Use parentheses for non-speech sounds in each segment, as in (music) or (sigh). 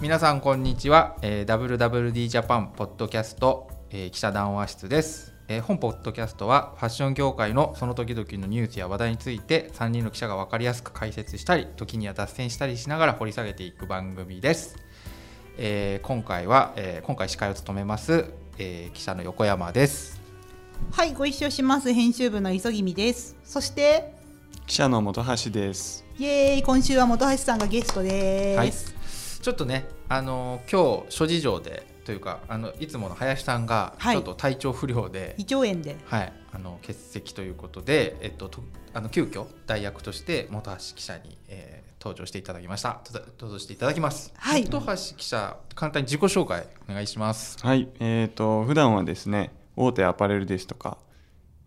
皆さんこんにちは、えー、WWD ジャパンポッドキャスト、えー記者談話室です、えー本ポッドキャストはファッション業界のその時々のニュースや話題について3人の記者が分かりやすく解説したり時には脱線したりしながら掘り下げていく番組です、えー今回は、えー今回司会を務めます、えー記者の横山です。はい、ご一緒します。編集部の磯君です。そして、記者の本橋です。イエーイ、今週は本橋さんがゲストです。はいちょっとねあのー今日諸事情でというかあのいつもの林さんがはい。ちょっと体調不良で、胃腸炎で。はい、あの欠席ということで、えっと、とあの急遽代役として本橋記者に、えー登場していただきました。と登場していただきます、はい。本橋記者簡単に自己紹介お願いします。はい、えーと普段はですね、大手アパレルですとか、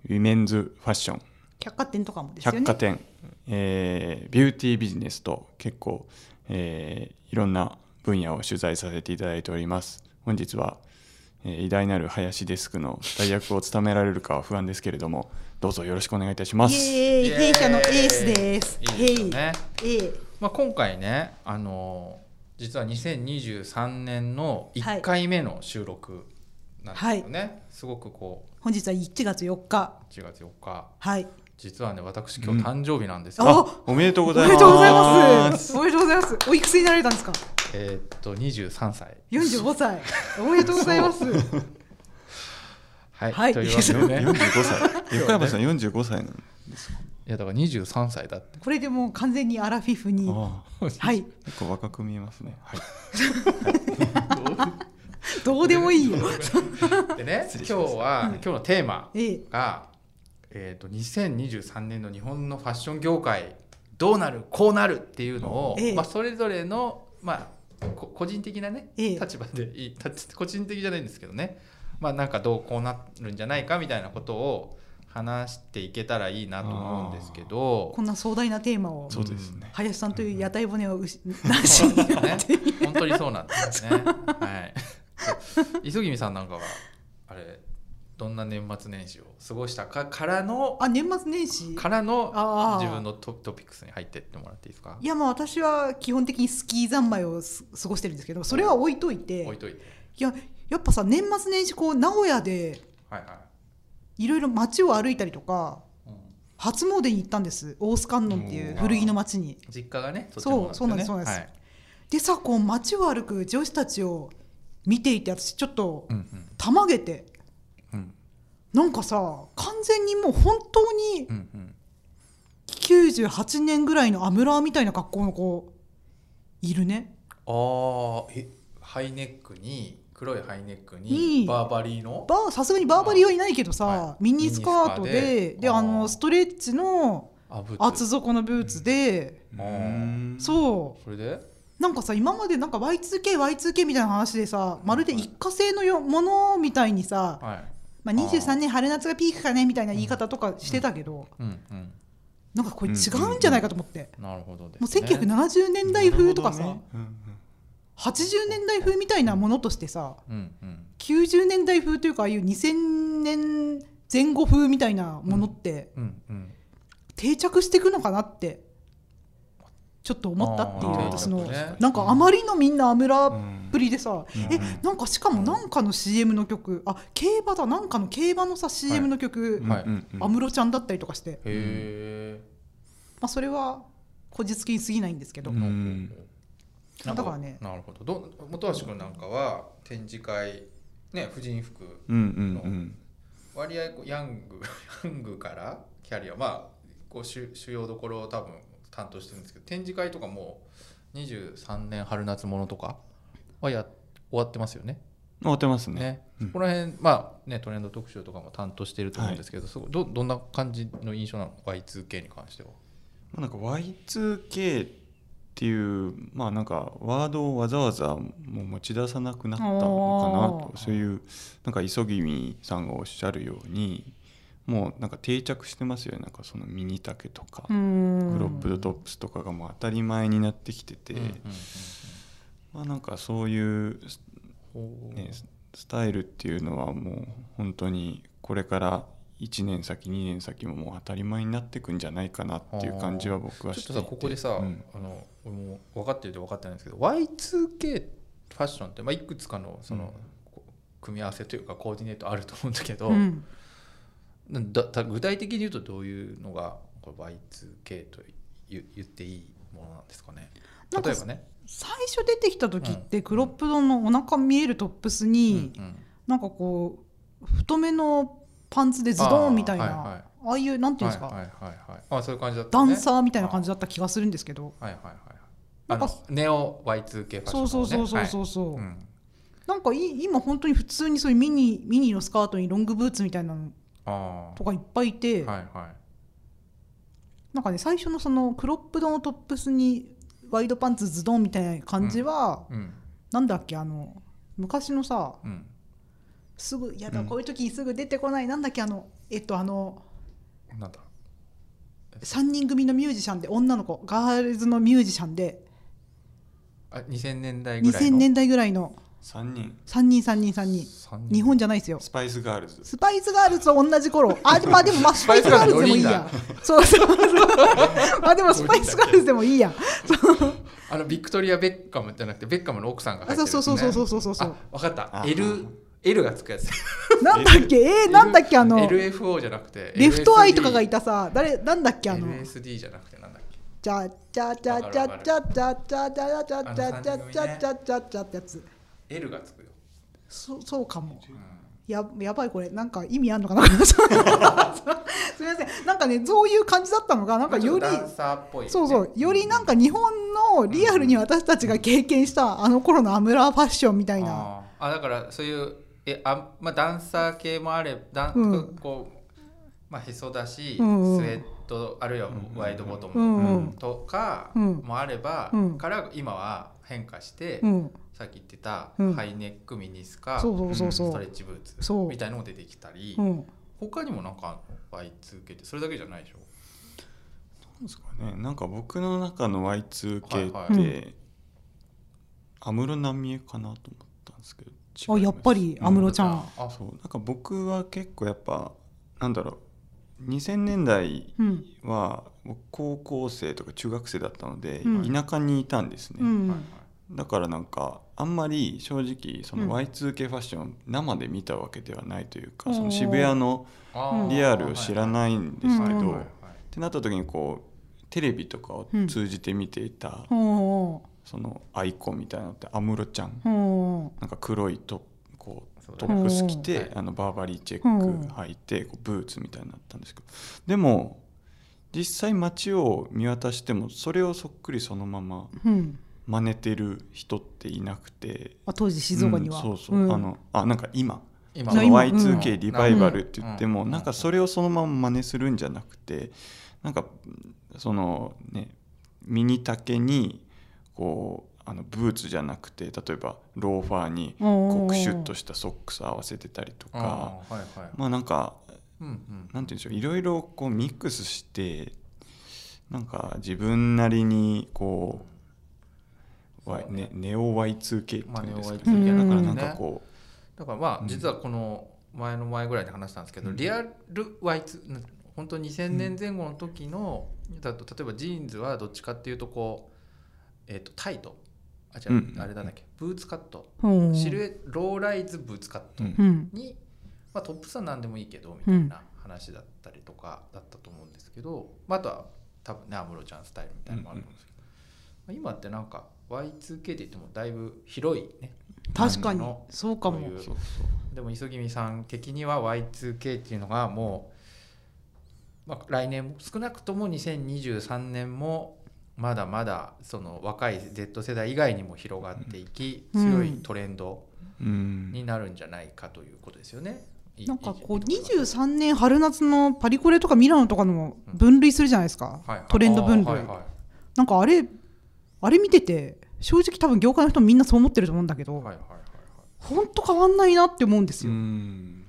ウィメンズファッション、百貨店とかもですよね。百貨店、えービューティービジネスと結構、えーいろんな分野を取材させていただいております。本日は、えー偉大なる林デスクの代役を務められるかは不安ですけれども、どうぞよろしくお願いいたします。イエーイ、弊社のエースです。いいですよね、まあ、今回ねあの実は2023年の1回目の収録なんですよね、すごくこう本日は1月4日。1月4日はい。実はね私今日誕生日なんですよ、ああ、おめでとうごおざいます。めでとうございます。おめでとうございます。おいくつになられたんですか？えーっと23歳45歳。おめでとうございます。(laughs) はい、はいというわけでね45歳。横山さん45歳なんですか？いやだから23歳だってこれでもう完全にアラフィフに。はい。結構若く見えますね。はい。(laughs) どうでもいいよ。でね今日 (laughs) 失礼しますは、今日のテーマええ。が、えー、と2023年の日本のファッション業界どうなるこうなるっていうのを、ええまあ、それぞれの、まあ、こ個人的なね、ええ立場でいい立個人的じゃないんですけどね、まあ、なんかどうこうなるんじゃないかみたいなことを話していけたらいいなと思うんですけどこんな壮大なテーマを。そうですね。林さんという屋台骨をなしうなんね本当にそうなんですよね。(laughs) はい。(laughs) 磯君さんなんかはあれどんな年末年始を過ごしたかからのあ年末年始？からの自分のトトピックスに入ってってもらっていいですか？い。やまあ私は基本的にスキー三昧をす過ごしてるんですけどそれは置いといて。置いといて。いややっぱさ年末年始こう名古屋ではいはい。ろいろ街を歩いたりとか初詣に行ったんです。大須観音っていう古着の街に。実家がね。そうそうなんですそうなんです。はい。でさこう街を歩く女子たちを見ていて私ちょっとうん。たまげてなんかさ完全にもう本当にうんうん。98年ぐらいのアムラーみたいな格好の子いるね。ああえハイネックに黒いハイネックいにいバーバリーの？さすがにバーバリーはいないけどさ、はいミニスカートでで。あのストレッチの厚底のブーツで、あーそそれで？うなんかさ今までなんか Y2KY2K みたいな話でさまるで一過性のよものみたいにさ、はい。まあ、23年春夏がピークかねみたいな言い方とかしてたけど、うんうん。なんかこれ違うんじゃないかと思って、なるほどもう1970年代風とかさ、ねうんうん80年代風みたいなものとしてさうんうん。90年代風というかああいう2000年前後風みたいなものって。定着していくのかなってちょっと思ったっていうあー私の、なんかあまりのみんなアムラっうんぷりでさ、うん。えなんかしかもなんかの CM の曲あ競馬だなんかの競馬のさ CM の曲はい。安室、ちゃんだったりとかして、へえ。まあ、それはこじつけに過ぎないんですけど、うん。なんだからね。なるほど。ど本橋君なんかは展示会ね婦人服うんうん。割合こうヤング (laughs) ヤングからキャリアまあこう主主要どころを多分担当してるんですけど展示会とかも23年春夏ものとかはや終わってますよね。終わってますね。ね。うんここら辺まあねトレンド特集とかも担当していると思うんですけど、すごいどどんな感じの印象なの？Y2K に関しては。まあなんか Y2K っていうまあなんかワードをわざわざもう持ち出さなくなったのかなとそういうなんか磯君さんがおっしゃるようにもうなんか定着してますよね。なんかそのミニ丈とかクロップドトップスとかがもう当たり前になってきてて、まあなんかそういううんね、スタイルっていうのはもう本当にこれから1年先2年先ももう当たり前になっていくんじゃないかなっていう感じは僕はちょっとしていてさここでさ、うん。あの俺も分かってると分かってないんですけど Y2K っファッションって、まあ、いくつかのその、組み合わせというかコーディネートあると思うんだけど、うんだだ具体的に言うとどういうのがこれ Y2K と言言っていいものなんですかね？なんか例えばね。最初出てきた時ってクロップドのお腹見えるトップスに、うんうん。なんかこう太めのパンツでズドンみたいなあ,、あいはい。あいうなんていうんですか、はいはいはい。はいあそういう感じだった、ダね、ンサーみたいな感じだだった気がするんですけど、はいはいはいなんかネオ Y2K ファッション、ね、そうそうそうそうそう。うそう、ん。なんかい今本当に普通にそういうミニミニのスカートにロングブーツみたいなのあとかいっぱいいて、あはいはい。なんかね最初のそのクロップドのトップスにワイドパンツズドンみたいな感じは、うん。なんだっけあの昔のさうん。すぐやだ、うんこういう時にすぐ出てこないなんだっけあのえっとあのなんだ？3人組のミュージシャンで女の子ガールズのミュージシャンであ2000年代ぐらいの。2000年代ぐらいの3人。3人3人3人。三人。日本じゃないですよ。スパイスガールズ。スパイスガールズと同じ頃。あまあでもまあスパイスガールズでもいいや。そうそうそう。まあでもスパイスガールズでもいいや。あのビクトリア・ベッカムじゃなくてベッカムの奥さんが入ってるね、そうそうそうそうそうそうあ分かった。あ L, L がつくやつ。なんだっけ？えー、なんだっけ？あの LFO じゃなくてレフトアイとかがいたたさ。誰？なんだっけ？あの。LSD じゃなくてなんだっけ？チャチャチャチャチャチャチャチャチャチャチャチャチャチャチャチャチャってやつ L がつくよ、そそうかも。うん。ややばいこれ。なんか意味あんのかな？(laughs) すみません。なんかねそういう感じだったのがなんかよりそうそう。よりなんか日本のリアルに私たちが経験したあの頃のアムラーファッションみたいな。あだからそういうえあ、まあ、ダンサー系もあれダン、うん。こう、まあ、へそだし、うんうん。スウェットあるいはワイドボトム、うんうん。とかうん。もあれば、うん。から今は変化して、うんさっき言ってたうん。ハイネックミニスカ、そうそうそうそう。ストレッチブーツそう。みたいのも出てきたり、うん。他にもなんかあんの Y2K ってそれだけじゃないでしょ？なんですかね。なんか僕の中の Y2K って、はいはい。安室奈美恵かなと思ったんですけどあやっぱり安室ちゃん。あそう。なんか僕は結構やっぱなんだろう。2000年代うん。は僕高校生とか中学生だったので、うん。田舎にいたんですね、うん。はいはいだからなんかあんまり正直そのうん。Y2K ファッション生で見たわけではないというか、うん。その渋谷のリアルを知らないんですけど、うんってなった時にこうテレビとかを通じて見ていた、ほそのアイコンみたいなのって安室ちゃん。なんか黒いトこうトップス着て、はい。あのバーバリーチェッうん。ク履いて、こうブーツみたいになったんですけど。でも実際街を見渡してもそれをそっくりそのままううん真似てる人っていなくて。あ当時静岡には、うんそうそう、ん。あのあなんか今今その今 Y2K リバイバルって言っても、うん。なんかそれをそのまま真似するんじゃなくてなんかそのねミニ丈にこうあのブーツじゃなくて例えばローファーにこうクシュッとしたソックス合わせてたりとあかーはいはい。まあなんかうんうん。なんて言うんでしょう。いろいろこうミックスしてなんか自分なりにこうね。ね、ネオ Y2K っていまあネオうんですか Y2K ね、うん。だからねなんかこだからまあうん。実はこの前の前ぐらいで話したんですけど、うん。リアル Y2 な本当2000年前後の時の、だと例えばジーンズはどっちかっていうとこう、えー、とタイト。あ違う、うん。あれなんだっけ。ブーツカット、うん。シルエローライズブーツカットに、まあ、トップスは何でもいいけどみたいな話だったりとかだったと思うんですけど、まあ、あとは多分ね安室ちゃんスタイルみたいなのもあると思うんですけど、まあ、今ってなんか Y2K って言ってもだいぶ広いね。確かにそうかも。でも磯君さん的には Y2K っていうのがもう、まあ、来年も少なくとも2023年もまだまだその若い Z 世代以外にも広がっていき、うん。強いトレンドうん。になるんじゃないかということですよね。いなんかこういいいいとこ23年春夏のパリコレとかミラノとかの分類するじゃないですか、はいはい。トレンド分類、はいはい。なんかあれあれ見てて正直多分業界の人もみんなそう思ってると思うんだけど、はいはいはいほんと変わんないなって思うんですうよ。ん。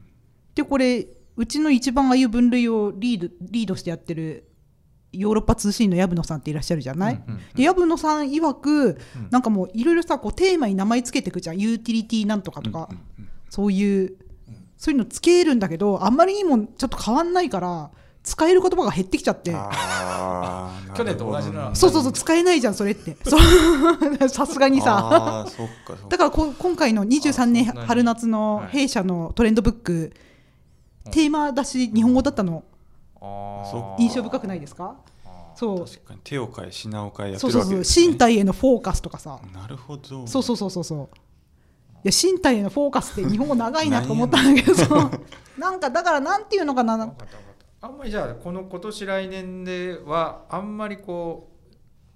でこれうちの一番ああいう分類をリードリードしてやってるヨーロッパ通信の薮野さんっていらっしゃるじゃない、うんうんで薮野さん曰く、うん。なんかもういろいろさこうテーマに名前つけていくじゃん。ユーティリティなんとかとか、うんうん。そういううん。そういうのつけるんだけどあんまりにもちょっと変わんないから使える言葉が減ってきちゃって。ああ (laughs) な去年と同じな。そうそうそう使えないじゃんそれって。(laughs) そう。(laughs) さすがにさ。だからこ今回の23年春夏のはい。弊社のトレンドブック、テーマだし日本語だったの。あそー印象深くないですか？そう。確かに手を変え品を変えやってそうそうそう。身体へのフォーカスとかさ。なるほど。そうそうそうそうそう。いや身体へのフォーカスって日本語長いなと思ったんだけど。そうなんかだからなんていうのかなあんまりじゃあこの今年来年ではあんまりこ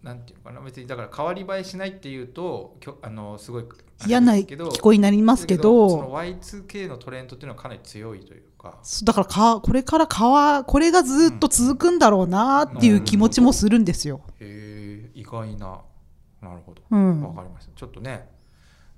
うなんていうのかな別にだから変わり映えしないっていうときょあのすごい嫌な聞こえになりますけそどの Y2K のトレンドっていうのはかなり強いというか。そうだからかこれからかわこれがずっと続くんだろうなっていう気持ちもするんですよ。へえ意外な。なるほど。うん。わかりました。ちょっとね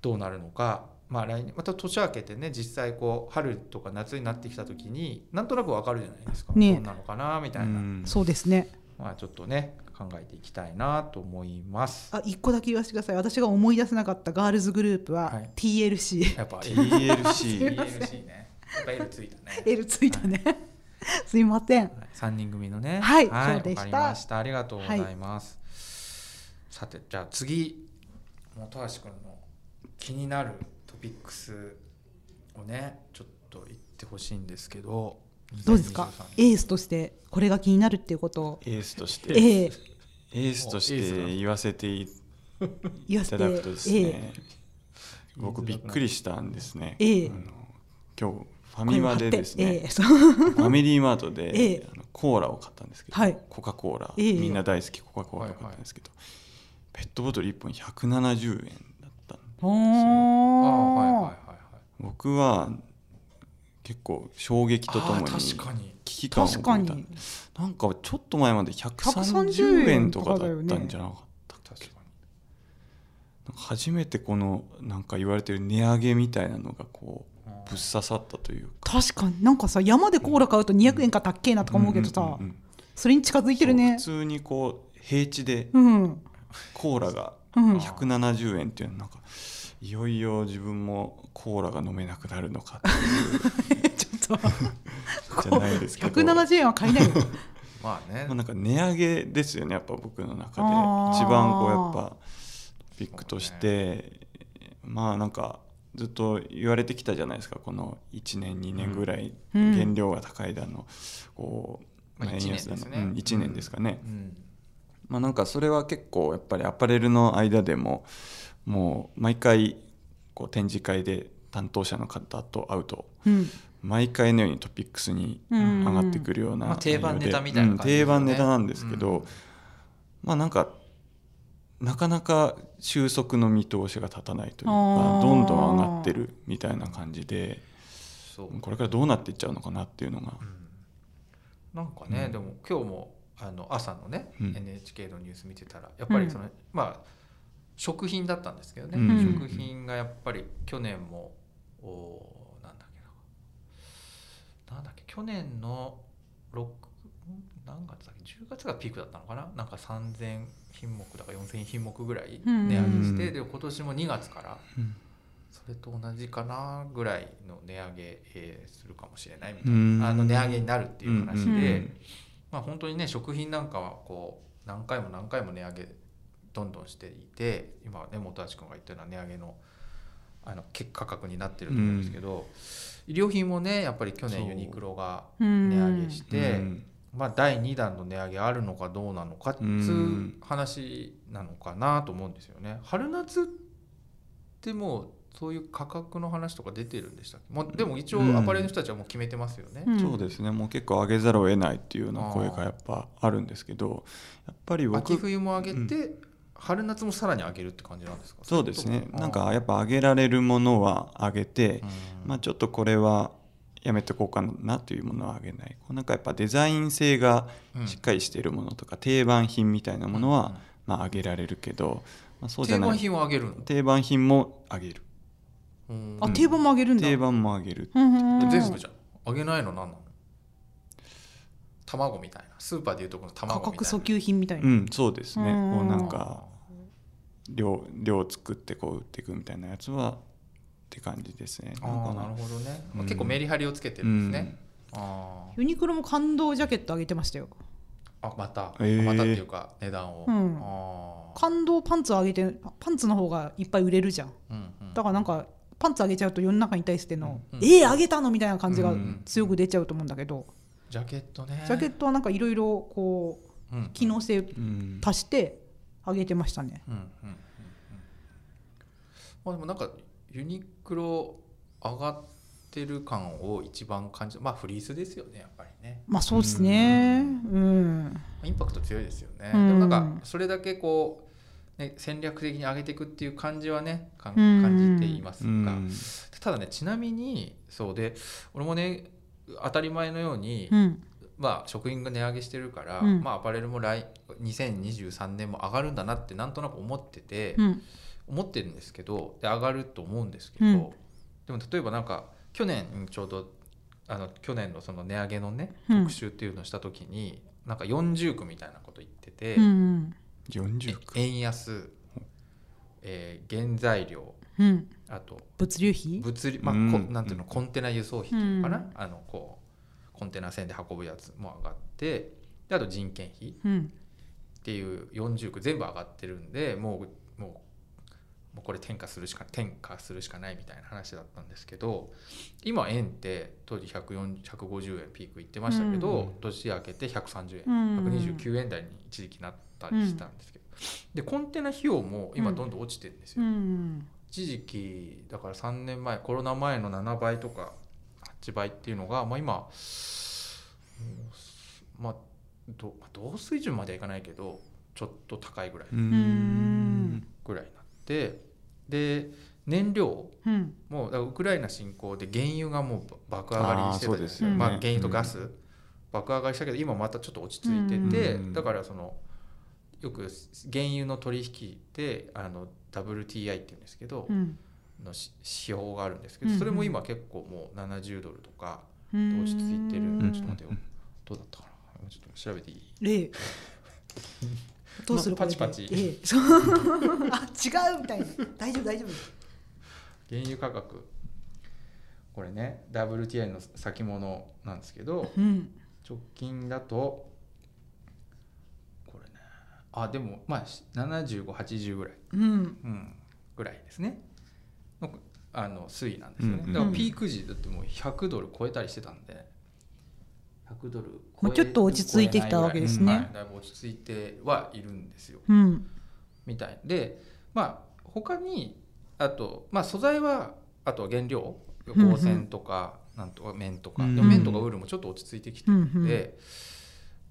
どうなるのかまあ来年また年明けてね実際こう春とか夏になってきた時になんとなくわかるじゃないですか、ね。どんなのかなみたいな、うん。そうですね。まあちょっとね考えていきたいなと思います。あ一個だけ言わせてください。私が思い出せなかったガールズグループははい。TLC。やっぱ TLC TLC ね。やっぱ L ついたね。L ついたね。すいません。3人組のね。はい。わそうでした。かりました。ありがとうございます、さてじゃあ次本橋君の気になるトピックスをねちょっと言ってほしいんですけどどうですか？2023エースとしてこれが気になるっていうこと？を、エースとして。ええ。エースとして言わせてい言わせてただくと。ですえね、僕びっくりしたんですね、ええ。あの今日ファミマでですね、ファミリーマートで、ええ。あのコーラを買ったんですけど、はい。コカ・コーラ、ええ。みんな大好きコカ・コーラを買ったんですけど、ペットボトル1本170円僕は結構衝撃とともに危機感をたに。なんかちょっと前まで130 130円とかだったんじゃなかったっ初めてこのなんか言われてる値上げみたいなのがこううんぶっ刺さったというか。確かに。なんかさ山でコーラ買うと200円かたっけえなとか思うけどさ、それに近づいてるね。普通にこう平地でうん。コーラがうん170円っていうのはなんかいよいよ自分もコーラが飲めなくなるのかっていう。(laughs) ちょっとじゃないですけど。170円は買えないよ (laughs) まあね。まあ、なんか値上げですよねやっぱ僕の中で。一番こうやっぱトピックとして、まあなんかずっと言われてきたじゃないですかこの1年2年ぐらいうん。原料が高いだの、こう、まあ円安だの一年ですね。うん、1年ですかね、うんまあなんかそれは結構やっぱりアパレルの間でももう毎回こう展示会で担当者の方と会うとうん。毎回のようにトピックスにうん。上がってくるようなまあ定番ネタみたいなうん定番ネタなんですけど、うんまあなんかなかなか収束の見通しが立たないというかどんどん上がってるみたいな感じでこれからどうなっていっちゃうのかなっていうのが。なんかね、うん。でも今日もあの朝のね、うん。NHK のニュース見てたらやっぱりその、まあ食品だったんですけどね、うん。食品がやっぱり去年もおーなんだっけな。なんだっけ去年の6何月だっけ10月がピークだったのかな。なんか3000品目だか4000品目ぐらい値上げして、うん。で今年も2月からうん。それと同じかなぐらいの値上げ、えーするかもしれないみたいうん。なあの値上げになるっていう話で、うんうんまあ、本当にね食品なんかはこう何回も何回も値上げどんどんしていて今ね本橋君が言ったような値上げのあの結価格になってると思うんですけど、衣料品もねやっぱり去年ユニクロがうん。値上げして、うん。まあ、第2弾の値上げあるのかどうなのかっていう話なのかなと思うんですよね。春夏ってもうそういう価格の話とか出てるんでしたっけ、まあ、でも一応うん。アパレルの人たちはもう決めてますよね。うん。そうですね。もう結構上げざるを得ないっていうような声がやっぱあるんですけどやっぱり僕秋冬も上げて、春夏もさらに上げるって感じなんですか？そうですね。なんかやっぱ上げられるものは上げて、うん。まあ、ちょっとこれはやめてこうかなというものは上げない。こうなんかやっぱデザイン性がうん。しっかりしているものとか、定番品みたいなものは、うん。まあ、上げられるけど、まあ、そうじゃない。定番品は上げるの？定番品も上げる。うんあ定番も上げるんだ。定番も上げる。うんうん全部じゃん。上げないの何なの？卵みたいな。スーパーでいうとこの価卵みたいな。格訴求品みたいな、うんそうですね。うんこうなんか量量作ってこう売っていくみたいなやつはって感じですね。あなるほどね、うん。結構メリハリをつけてるんですね、あユニクロも感動ジャケット上げてましたよ。あまた、へー。またっていうか値段を、うん。あー。感動パンツ上げてパンツの方がいっぱい売れるじゃん。うんうん。だからなんかパンツ上げちゃうと世の中に対しての「うんえー、上げたの?」みたいな感じがうん。強く出ちゃうと思うんだけど、ジャケットね。ジャケットはなんかいろいろこううん機能性うん。足して上げてましたね。まあでもなんかユニクロ上がってる感を一番感じまあフリースですよねやっぱりね。まあそうですね。うん。インパクト強いですよね、うん。でもなんかそれだけこう、ね、戦略的に上げていくっていう感じはね感じていますが、うんただねちなみにそうで俺もね当たり前のように、うん。まあ、食品が値上げしてるから、うんまあ、アパレルも来2023年も上がるんだなってなんとなく思ってて、うん。思ってるんですけどで上がると思うんですけど、うんでも例えばなんか去年ちょうどあの去年のその値上げのねうん特集っていうのをした時に、なんか40区みたいなこと言ってて、うん。40区え円安、えー原材料。うん。あと。物流費？物理、まあうん。こなんていうのコンテナ輸送費っていうのかな、うん。あのこうコンテナ船で運ぶやつも上がってであと人件費。うん。っていう40区全部上がってるんでもうもうもうこれ転嫁するしか転嫁するしかないみたいな話だったんですけど今円って当時140 150円ピークいってましたけど、うん。年明けて130円、うん。129円台に一時期なったりしたんですけど、でコンテナ費用も今どんどん落ちてるんですよ。うん。一時期だから3年前コロナ前の7倍とか8倍っていうのが、まあ、今うんまあど同水準まではいかないけどちょっと高いぐらいうんぐらいになってで燃料うん。もだからウクライナ侵攻で原油がもう爆上がりしてたですよねまあ、原油とガス、爆上がりしたけど今またちょっと落ち着いてて、うんだからそのよく原油の取引であの WTI っていうんですけど、うん。のし指標があるんですけどそれも今結構もう70ドルとかうん。落ち着いてる、うんちょっと待ってよどうだったかな？ちょっと調べていい？ええ。(laughs) どうする？まあパチパチこれでええ。(laughs) (laughs) あ、違うみたいな。大丈夫大丈夫。原油価格これね WTI の先物なんですけどうん。直近だとあでもまあ7580ぐらい、うん。うん、ぐらいですね。のあの推移なんですよね、うんうんだからピーク時だってもう100ドル超えたりしてたんで。100ドル超えもうちょっと落ち着いてきたわけですね。はい、だいぶ落ち着いてはいるんですよ。うん。みたい。でまあ他にあとまあ素材はあとは原料。うんうん。光線とかなんとか麺とか、うんでも麺とかウールもちょっと落ち着いてきてうん。うん。るん。で、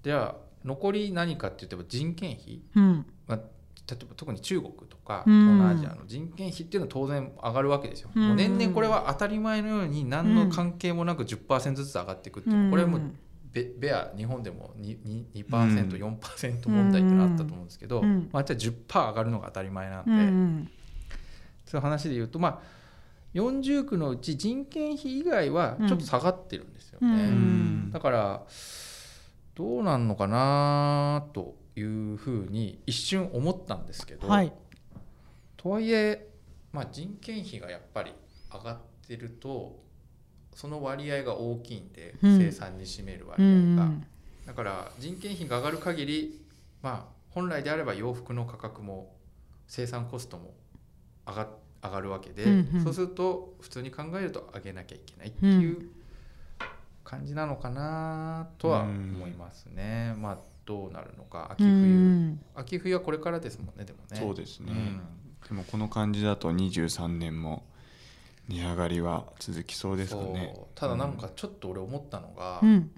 じゃあ残り何かって言っても人件費、うん。まあ、例えば特に中国とかうん。東南アジアの人件費っていうのは当然上がるわけですよ。うん。もう年々これは当たり前のように何の関係もなく10%ずつ上がっていくっていうのはこれはもうベベア日本でも 2%, 2%, 2%, 4%問題ってのあったと思うんですけど、うん。まあ、じゃあ10%上がるのが当たり前なんで、うん。そういう話で言うとまあ40区のうち人件費以外はちょっと下がってるんですよね。うん。だからどうなんのかなというふうに一瞬思ったんですけど、はい。とはいえ、まあ、人件費がやっぱり上がってるとその割合が大きいんで、うん生産に占めるう割合が、ん。だから人件費が上がる限りまあ本来であれば洋服の価格も生産コストも上が上がるわけで、うんうんそうすると普通に考えると上げなきゃいけないっていう感じなのかなとは思いますね。まあどうなるのか。秋う冬、ん。秋冬はこれからですもんねでもね。そうですね、うん。でもこの感じだと23年も値上がりは続きそうですかね。ただなんかちょっと俺思ったのが、うん。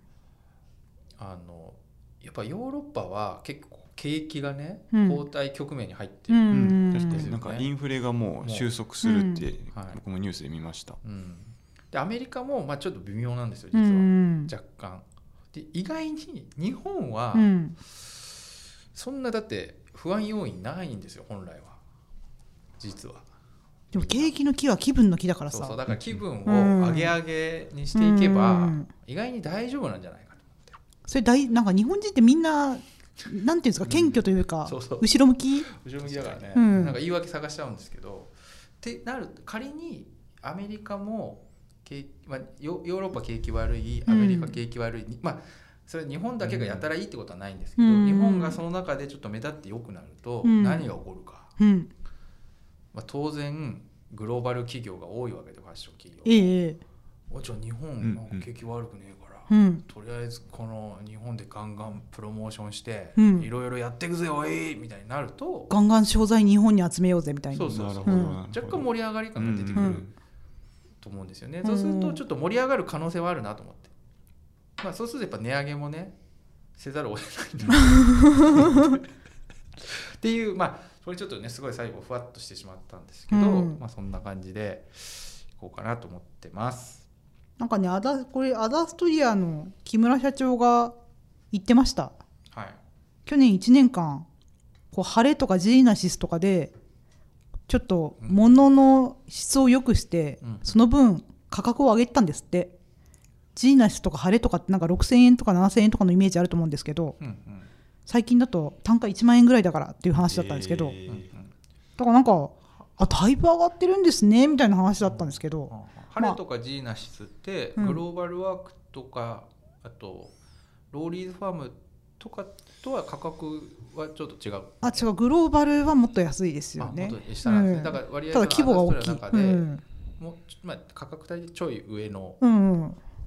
あのやっぱヨーロッパは結構景気がね、うん。後退局面に入ってうる、うん。ん。確かですよねに。なんかインフレがもう収束するって僕もニュースで見ました、うんでアメリカもまあちょっと微妙なんですよう実は、ん。若干。で意外に日本はうん。そんなだって不安要因ないんですよ本来は実はでも景気の木は気分の木だからさ。そうそうだから気分うんを上げ上げにしていけば、うん意外に大丈夫なんじゃないかとそれ大なんか日本人ってみんななんていうんですか謙虚というか、そうそう後ろ向き？後ろ向きだからね、うんなんか言い訳探しちゃうんですけどってなる仮にアメリカも景気、まあ、ヨヨーロッパ景気悪いアメリカ景気悪い、まあそれ日本だけがやたらいいってことはないんですけど、うん。日本がその中でちょっと目立って良くなるとうん。何が起こるか、うん。まあ、当然グローバル企業が多いわけでファッション企業。ええおじゃあ日本うんなんか景気悪くねえから、うん。とりあえずこの日本でガンガンプロモーションしてうん。いろいろやっていくぜおいみたいになると、ガンガン商材日本に集めようぜみたいな。そうそうそう。若干盛り上がり感が出てくる。うんと思うんですよね、うんそうするとちょっと盛り上がる可能性はあるなと思って、まあ、そうするとやっぱ値上げもねせざるを得ないな。(laughs) っていうまあこれちょっとねすごい最後ふわっとしてしまったんですけど、うん。まあ、そんな感じでいこうかなと思ってます。なんかねアダこれアダストリアの木村社長が言ってました。はい。去年1年間こう晴れとかジーナシスとかでちょっと物の質を良くして、うん。その分価格を上げてたんですって。ジーナシスとか晴れとかってなんか6000円とか7000円とかのイメージあると思うんですけどうんうん。最近だと単価1万円ぐらいだからっていう話だったんですけど、えー。うんうん。だからなんかあだいぶ上がってるんですねみたいな話だったんですけど、ハレとかジーナシスってうん。グローバルワークとか、あとローリーズファームとかとは価格はちょっと違う。あ違う。グローバルはもっと安いですよあねもっと下なんですね。うん。だから割合ただ規模が大きい、うん。もうまあ価格帯でちょい上の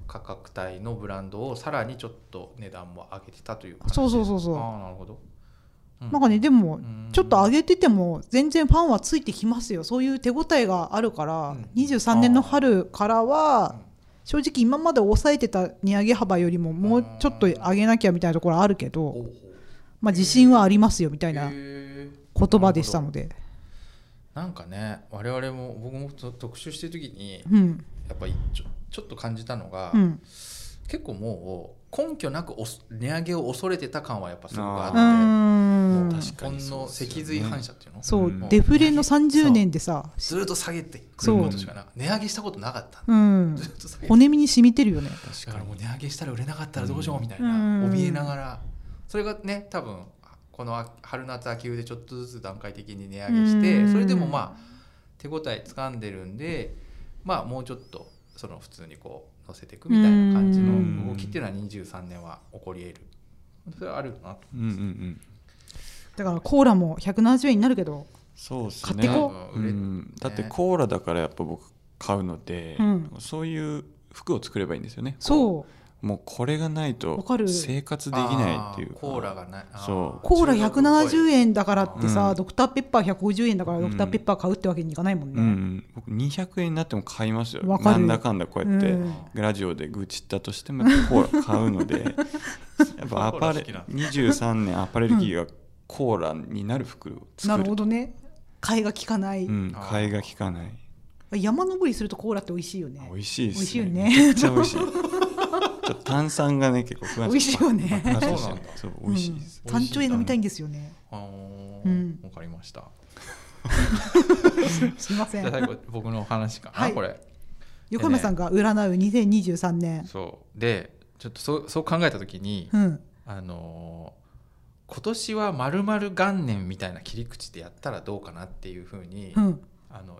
価格帯のブランドをさらにちょっと値段も上げてたというそうそうそうそう。ああなるほど。うなんかねでもうん。ちょっと上げてても全然ファンはついてきますよ。そういう手応えがあるから、うん。23年の春からはうん正直今まで抑えてた値上げ幅よりももうちょっと上げなきゃみたいなところあるけど、まあ、自信はありますよみたいな言葉でしたので、なんかね我々も僕もと特集してる時にうん。やっぱりちょちょっと感じたのが、うん。結構もう根拠なく値上げを恐れてた感はやっぱすごくあうってもう確かに日本の脊髄反射っていうの？そう、うん。デフレの30年でさずっと下げてくることしかな値上げしたことなかった。うん。ずっと下げて。骨身に染みてるよね。だからもう値上げしたら売れなかったらどうしようみたいなうん。怯えながらそれがね多分この春夏秋冬でちょっとずつ段階的に値上げしてうん。それでもまあ手応え掴んでるんでまあもうちょっとその普通にこう乗せていくみたいな感じの動きっていうのは23年は起こり得る。それはあるなと。うんうんうん。だからコーラも170円になるけどそうですね。買ってこう。売れうん、だってコーラだからやっぱ僕買うので、うん。そういう服を作ればいいんですよね。こそううもうこれがないわとかる。生活できないっていう。コーラがない。そう。コーラ170円円だからってさ、うん。ドクターペッパー150円だからうん。ドクターペッパー買うってわけにいかないもんね、うん。うん、僕200円になっても買いますよ。わかる。なんだかんだこうやって、うん。ラジオで愚痴ったとしてもコーラ買うので (laughs) やっぱアパレコーラ好き23年アパレル企業がコーラになる服を作なるるほどね。替えが利かない、うん、あー替えが利かない。山登りするとコーラって美味しいよね。美味しいです美味しいよね。めちゃくちゃ美味しい (laughs) ちょっと炭酸がね結構不安美味しいよね。そうなんだ。そう美味しいです、うん、山頂へ飲みたいんですよね。あーうん。わかりました。(laughs) すいません。最後僕の話か。な、はい。これ。横山さんが占う2023年、そう。でちょっとそうそう考えた時に、うん。あのー今年はまるまる元年みたいな切り口でやったらどうかなっていうふうに、うん、あの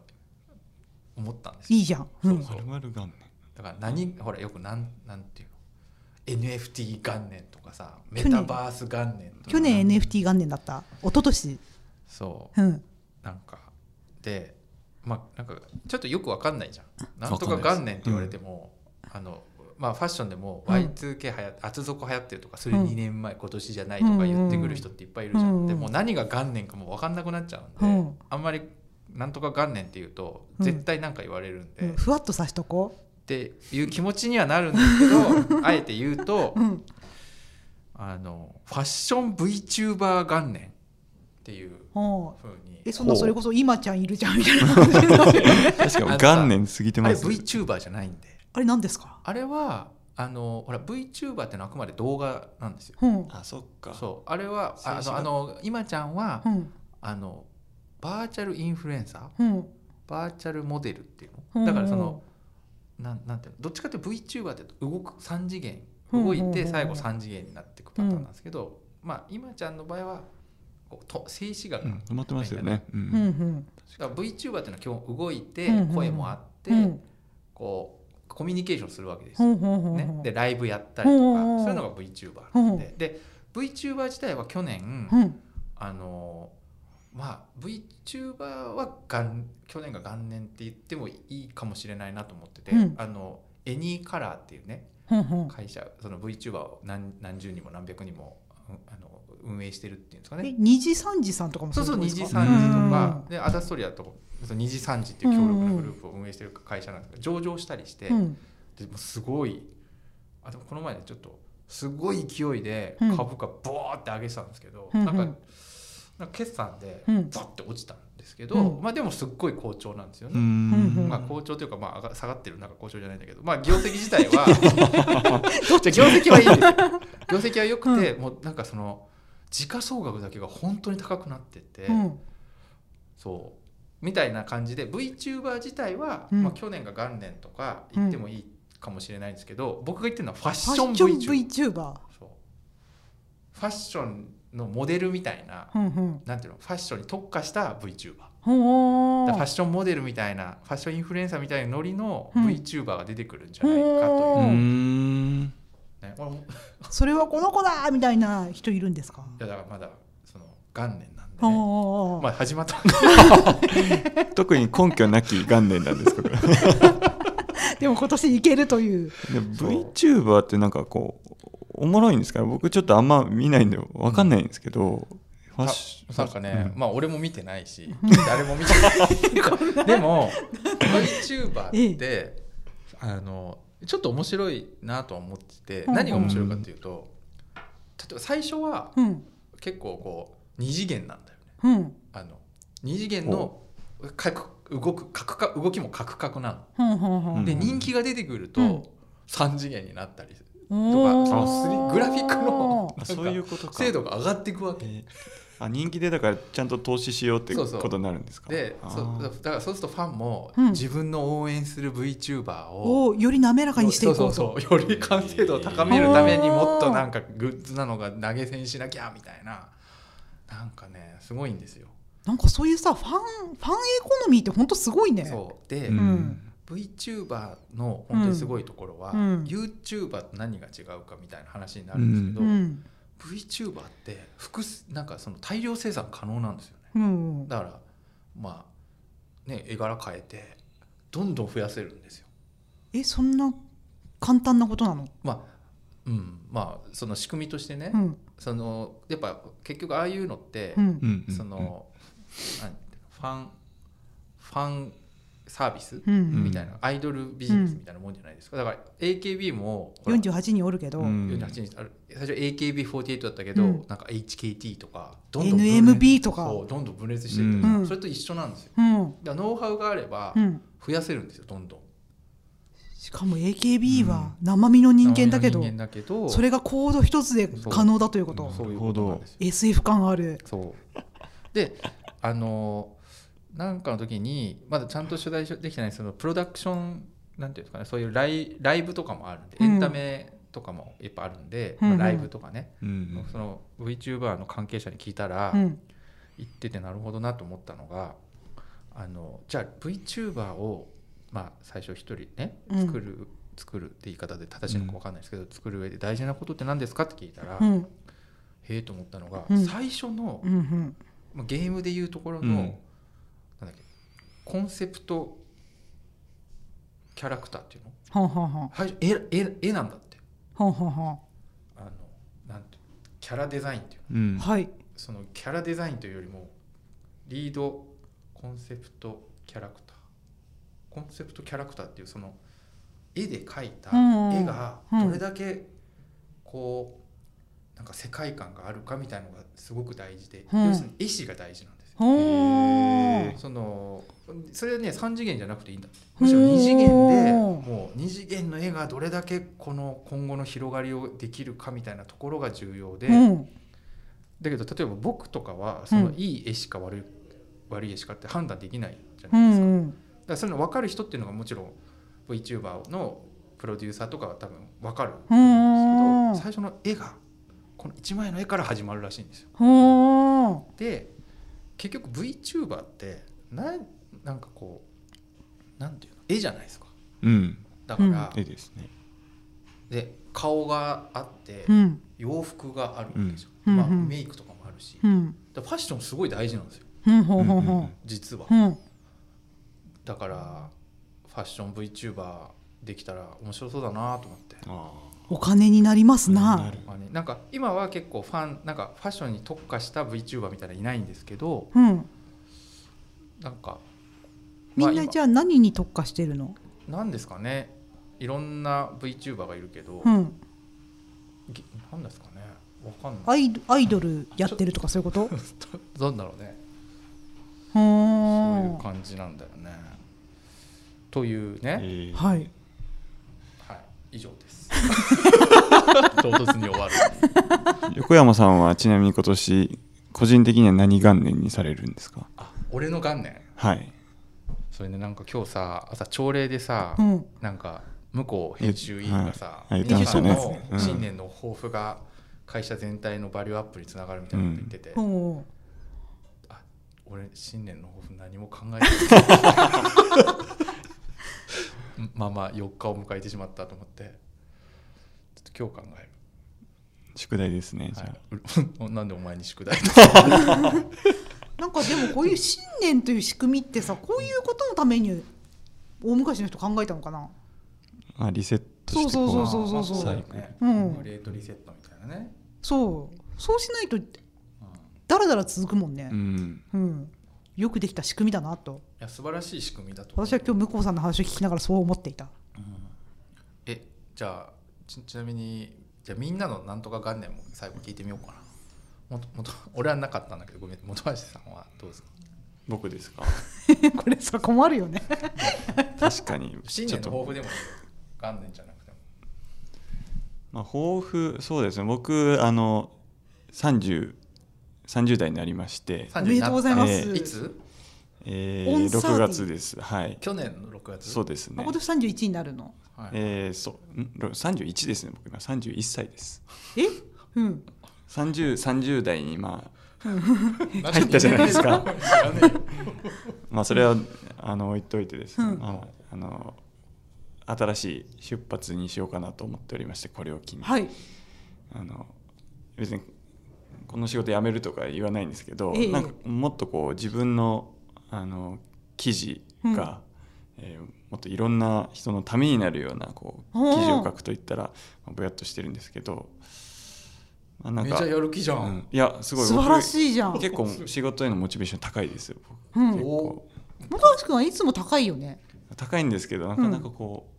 思ったんですよ。いいじゃん、うん。そうまるまる元年。だから何ほらよくなんなんていうの？NFT 元年とかさメタバース元年去年 NFT 元年だった。一昨年。そう。うん。なんか。でまあなんかちょっとよくわかんないじゃん。なんとか元年って言われても、あのまあファッションでもうん。Y2K はや厚底流行ってるとかそれうん。2年前、今年じゃないとか言ってくる人っていっぱいいるじゃん、うんうんでもう何が元年かも分かんなくなっちゃうんで、うん。あんまりなんとか元年って言うとうん絶対なんか言われるんで、ふわっとさしとこていう気持ちにはなるんですけど (laughs) あえて言うとう、うん、あのファッション VTuber 元年っていうふう。に。えそんなそれこそ今ちゃんいるじゃんみたいな感じになる確かに元年過ぎてあれます VTuber じゃないんで。あれ何ですか？あれはあのほら VTuber ってのはあくまで動画なんですよ。うん。あそっか。そう。あれはあのあの今ちゃんは、うん。あのバーチャルインフルエンサー？うん。バーチャルモデルっていううん。のだからそのなんなんていうのどっちかっていうと VTuber って動く3次元うん動いうんうん。うんて最後3次元になっていくパターンなんですけど、まあ今ちゃんの場合はこうと静止画が、うん止まってますよね、ううん。んうん。だから VTuber っていうのは基本動いてうんうんうん。声もあって、うん。こうコミュニケーションするわけですね、でライブやったりとかそういうのが VTuber なんで。で VTuber 自体は去年、うん。あのまあ VTuber は元去年が元年って言ってもいいかもしれないなと思ってて、うん。あのエニーカラーっていうねほうほう会社その VTuber を何何十人も何百人もうんあの運営してるっていうんですかえね二次三次さんとかもそうそう二次三次とうんかでアダストリアとその二次三次っていう強力なグループを運営してる会社なんですけど上場したりして、うん。でもすごいあでもこの前ねちょっとすごい勢いでうん。株価ボーって上げてたんですけど、うんうん。なんかなんか決算でうん。バッて落ちたんですけど、うん。まあでもすっごい好調なんですようね。うん。んまあ好調というかまあ下がってるなんか好調じゃないんだけど、まあ業績自体は (laughs) 業績はいい。ん。ですよ。業績は良くて、もうなんかその時価総額だけが本当に高くなってて、うん。そう。みたいな感じで VTuber 自体は、うん。まあ去年が元年とか言ってもいいかもしれないんですけど、僕が言ってるのはファッフション VTuber。ファッションのモデルみたいな、うんうん。なんていうのファッションに特化した VTuber ほう。ファッションモデルみたいなファッションインフルエンサーみたいなノリのうん。VTuber が出てくるんじゃないかという、ううんんね、(laughs) それはこの子だみたいな人いるんですか？やだからまだその元年なんでね、まあ始まった (laughs) 特に根拠なき元年なんですけどででも今年いけるという。VTuber ってなんかこうおもろいんですか？僕ちょっとあんま見ないんで分かんないんですけど、ファッシなんかね、うん。まあ俺も見てないし (laughs) 誰も見てない。(laughs) でも VTuber ってあのちょっと面白いなとは思っててうん。何が面白いかっていうと例えば最初はうん。結構こう二次元なんだよね。うん。あの二次元のかく動くカクカ動きもカクカクなの。でうん人気が出てくるうん。と三次元になったりとかそのスリグラフィックのあそういうことか。精度が上がっていくわけ。えー。あ人気でだからちゃんと投資しようってことになるんですか？でだからそうするとファンもうん。自分の応援する VTuber を、をより滑らかにしていこうと。そうそうそうより完成度を高めるためにもっとなんかグッズなのが投げ銭しなきゃみたいな。なんかねすごいんですよ。なんかそういうさファンファンエコノミーって本当すごいね。そう。で、うん。ん VTuber の本当にすごいところは、うん。YouTuber と何が違うかみたいな話になるんですけど、うん。VTuber って複数なんかその大量生産可能なんですよね。うんだからまあね絵柄変えてどんどん増やせるんですよ。えそんな簡単なことなの？まあうん。まあその仕組みとしてね、うん。そのやっぱ結局ああいうのって、うん。うんうんその何ファンファンサービス、うん。みたいなアイドルビジネスみたいなもんじゃないですか。だから AKB もほら48人おるけど、うん。48日ある。最初 AKB48 だったけど、うん。なんか HKT とかどんどん NMB とか。そうどんどん分裂していく、うん。それと一緒なんですよ。うん。だからノウハウがあればうん、増やせるんですよどんどん。しかも AKB は生身の人間だけど、人間だけどそれがコード一つで可能だということ。そ SF 感ある。そう。であのなんかの時にまだちゃんと取材できてないそのプロダクションなんていうんですかねそういうライライブとかもあるんで、うん。エンタメとかもいっぱいあるんで、うんうん。まあライブとかね、うんその VTuber の関係者に聞いたら、うん。言っててなるほどなと思ったのがあのじゃあ VTuber を、まあ、最初一人ねうん。作る、作るって言い方で正しいのか分かんないですけど、作る上で大事なことって何ですかって聞いたら、へうん。えと思ったのが、うん。最初のうんゲームでいうところの、コンセプトキャラクターっていうの？はんはんはん最初絵絵絵なんだって。はんはんはあのなんてキャラデザインっていうの？うん。んはい。そのキャラデザインというよりもリードコンセプトキャラクター。コンセプトキャラクターっていうその絵で描いたうんうん絵がどれだけこうなんか世界観があるかみたいのがすごく大事で、うん。要するに絵師が大事なんですよ。そのそれはね3次元じゃなくていいんだむしろ2次元でもう2次元の絵がどれだけこの今後の広がりをできるかみたいなところが重要で、うん。だけど例えば僕とかはそのうん。いい絵しか悪い,、悪い絵しかって判断できないじゃうないですか,、ん。だからそういうの分かる人っていうのがもちろん VTuber のプロデューサーとかは多分分かると思うんですけど最初の絵がこの1枚の絵から始まるらしいんですよ。で結局 VTuber ってなんなんかこうなんていうの？絵じゃないですか。うん。だから、絵ですね。で顔があって、うん。洋服があるわけですよ、うん。まあ、うん。うんメイクとかもあるし、うん。だからファッションすごい大事なんですよ。うんほうほうほ実は、ううん。だからファッション VTuber できたら面白そうだなと思って。あお金になりますな。なんか今は結構ファンなんかファッションに特化した VTuber みたいなのいないんですけどうん。なんかみんなじゃあ何に特化してるの？あなんですかね。いろんな VTuber がいるけど、うん。ぎなんですかね。わかんない。アイドアイドルやってるとかそういうこと？(laughs) どんだろうね。うそういう感じなんだよね。というね、えー。はいはい以上です。(laughs) 唐突に終わる。横山さんはちなみに今年個人的には何元年にされるんですか？あ俺の元年？はい。それねなんか今日さ朝朝礼でさ、うん。なんか向こう編集委員がさ、はい。はい。皆さんの言ってましたね。うん。新年の抱負が会社全体のバリューアップにつながるみたいなこと言ってて、おうあ俺新年の抱負何も考えてないまあまあ4日を迎えてしまったと思ってちょっと今日考える。宿題ですねじゃあ、はい、(laughs) なんでお前に宿題？(laughs) なんかでもこういう新年という仕組みってさこういうことのために大昔の人考えたのかな？あリセットしてそうそうこそうそうそう。まあだよね、うん。レートリセットみたいなね、そう。そうしないとだらだら続くもんね。うん。うんよくできた仕組みだなと。や素晴らしい仕組みだと私は今日向こうさんの話を聞きながらそう思っていた。えじゃあちちなみにじゃあみんなのなんとか元年も最後聞いてみようかな。もともと俺はなかったんだけどごめん本橋さんはどうですか？僕ですか？(laughs) これさ困るよね。(laughs) 確かに。新年の抱負でもいいよ元年じゃなくても。まあ、抱負そうですね。僕あの 30, 30代になりまして、30おめでとうございます。えーいつ？えー、オンサーティ6月です。はい。去年の6月？そうですね。あ今年31になるの。はい。えー、そう。んろ31ですね僕今31歳です。え？うん。30 30代にまあ入入ったじゃないですか。(laughs) まあそれはあの置いといてですね、うん。まあ、あの新しい出発にしようかなと思っておりましてこれを機に、はい。あの別にこの仕事辞めるとか言わないんですけど、ええ。なんかもっとこう自分のあの記事が、えーもっといろんな人のためになるようなこう記事を書くといったらまあぼやっとしてるんですけど、まあ、なんかめちゃやる気じゃん、うん。いやすごい素晴らしいじゃん。僕結構仕事へのモチベーション高いですよ僕。うん。結構。本橋君はいつも高いよね。高いんですけどなかなかこ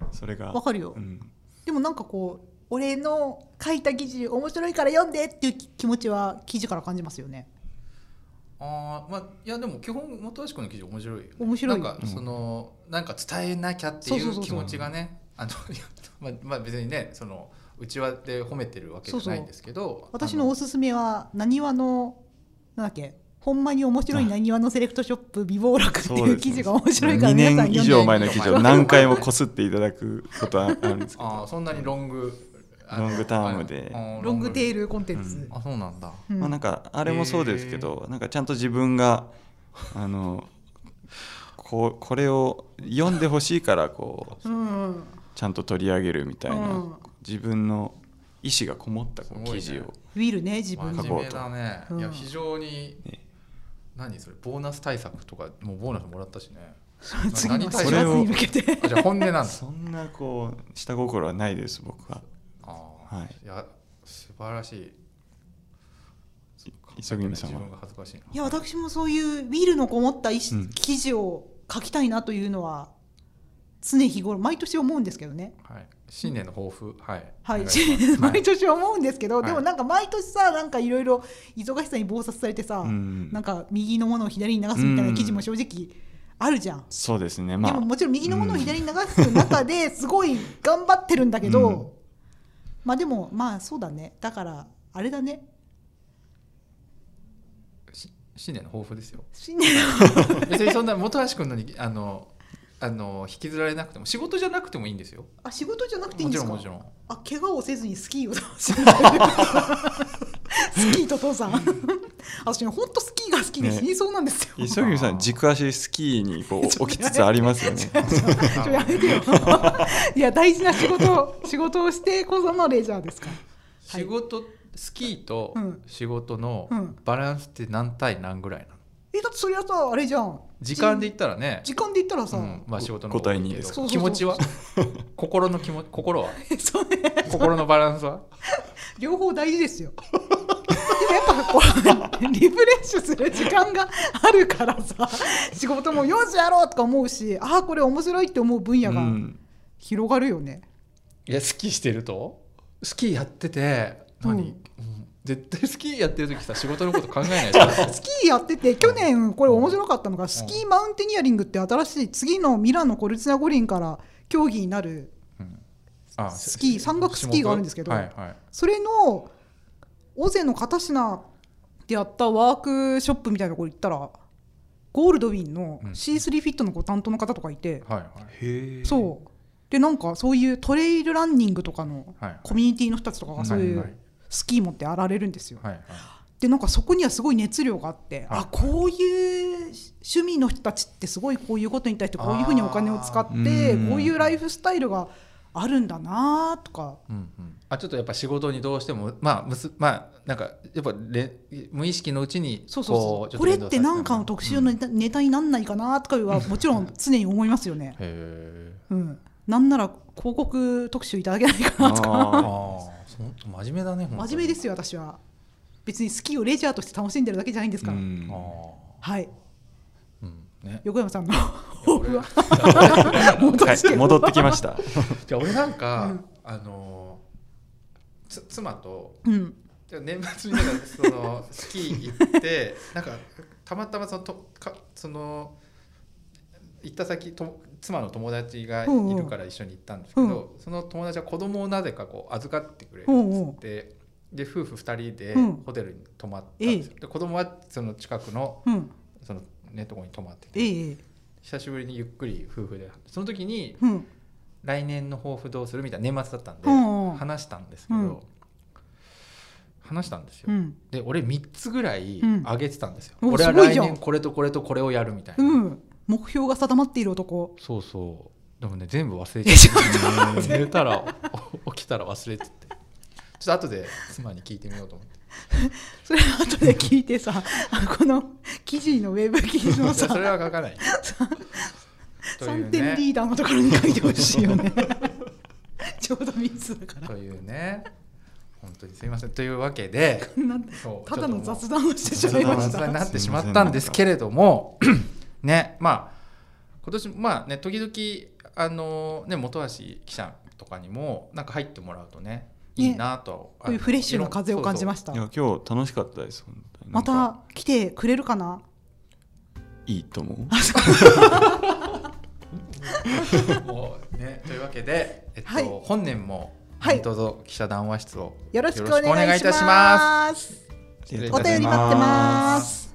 う、それが。わかるよ。うん。でもなんかこう俺の書いた記事面白いから読んでっていう気持ちは記事から感じますよね。あーまあいやでも基本本橋君の記事面白いよ、ね、面白い。なんかその、なんか伝えなきゃっていそう気持ちがねあの (laughs) まあ、まあ別にねそのうちわで褒めてるわけじゃないんですけど。私のおすすめはなにわのなんだっけほんまに面白いなにわのセレクトショップ美貌楽っていう記事が面白いから2皆さん年以読んで。上前の記事を何回もこすっていただくことはあるんですけど。あーそんなにロングロングタームで。ロングテールルコンテンツ、あそうなんだ。うん。まあ、なんかあれもそうですけど、なんかちゃんと自分があのこうこれを読んでほしいからこううんちゃんと取り上げるみたいな、うん。自分の意思がこもったこ記事を、ウィルね。自分で。真面目だね、うん。いや非常に、ね。何それボーナス対策とかもうボーナスもらったしね。次の4何対策？それを月に向けて。あじゃあ本音なんだ。そんなこう下心はないです僕ははい。いや素晴らしい。磯君さんは？自分が恥ずかしいや私もそういうウィルのこもった記事を書きたいなというのは常日頃毎年思うんですけどね。はい、新年の抱負。はい。はい。(laughs) 毎年思うんですけど、はい。でもなんか毎年さなんかいろいろ忙しさに忙殺されてさ、うん。なんか右のものを左に流すみたいな記事も正直あるじゃん、そうですね。まあ。でももちろん右のものを左に流す中ですごい頑張ってるんだけど、うんまあでもまあそうだね。だからあれだね。し新年の抱負ですよ。新年 (laughs) 別にそんな本橋君のにあのあの引きずられなくても仕事じゃなくてもいいんですよ。あ仕事じゃなくていいんですか？もちろんもちろん。あ怪我をせずにスキーを楽しんで (laughs) スキーと父さん私ね本当スキーがー好きで死にそうなんですよ、磯君さん軸足スキーにこう (laughs) 置きつつありますよね。(laughs) ちょやめてよ。(laughs) いや大事な仕事仕事をしてこそのレジャーですから。仕事スキーとうん。仕事のうん。バランスって何対何ぐらいなの？えだってそれはさあれじゃん。時間で言ったらね。時間で言ったらさ、うん。まあ仕事の方が多いけど5対2ですか気持ちは？心の気持心は？そうね。心のバランスは？両方大事ですよこうリフレッシュする時間があるからさ (laughs) 仕事もよしやろうとか思うしああこれ面白いって思う分野がうん。広がるよね、いやスキーしてると？スキーやってて何、うん。うん。絶対スキーやってる時さ仕事のこと考えないじゃん。(laughs) スキーやってて去年これ面白かったのがスキーマウンテニアリングって新しい次のミラノ・コルツィナ五輪から競技になるあスキー山岳スキーがあるんですけどはいはい。それの尾瀬の片品でやったワークショップみたいなところ行ったらゴールドウィンのうん。C3 フィットのご担当の方とかいて、はいはい。へえそう。でなんかそういうトレイルランニングとかのはいコミュニティの人たちとかがそういはい。うスキー持ってやられるんですよ。はいはい。でなんかそこにはすごい熱量があって、はい。あこういう趣味の人たちってすごいこういうことに対してこういうふうにお金を使ってこういうライフスタイルがあるんだなとかうんうん、あちょっとやっぱ仕事にどうしてもまあむすまあなんかやっぱれ無意識のうちにそうそうこれって何かの特集のネタ,、になんないかなとかは (laughs) もちろん常に思いますよね。へえうん、なんなら広告特集いただけないかなとか。あ (laughs) 真面目だね真面目ですよ私は。別にスキーをレジャーとして楽しんでるだけじゃないんですから、ーうん。あはい。ーうん。ね。横山さんの俺抱負は？(laughs) 戻して。はい。戻ってきました。じゃあ俺なんか、うん。あのつ妻とうん。年末になんかその (laughs) スキー行ってなんかたまたまそのとかその行った先と妻の友達がいるから一緒に行ったんですけど、その友達は子供をなぜかこう預かってくれるんですって、で夫婦2人でうん。ホテルに泊まったんですよ、で子供はその近くのうん。そのねとこに泊まっててええ。久しぶりにゆっくり夫婦でその時にうん来年の抱負どうする？みたいな年末だったんで話したんですけど、うん。話したんですよ、うん。で俺3つぐらいうん。上げてたんですよ、お俺は来年これとこれとこれをやるみたいな、うん。目標が定まっている男。そうそう。でもね全部忘れちゃって (laughs) 寝たらお起きたら忘れてて。ちょっと後で妻に聞いてみようと思って。(laughs) それ後で聞いてさあこの記事のウェブ記事のさ。(laughs) それは書かない3点リーダーのところに書いてほしいよね。(laughs) ちょうど3つだから。というね。本当にすいません。というわけでただのちょっともう雑談をしてしまいました。雑談になってしまったんですけれども (laughs) ねまあ今年まあね時々あのね本橋記者とかにもなんか入ってもらうとねいいなと、こういうフレッシュな風を感じましした。いや今日楽しかったです本当に。なまた来てくれるかな？いいと思う。た (laughs) も (laughs) うねというわけで、えっとはい。本年もはい何卒記者談話室をよろしくお願いいたします。お便り待ってます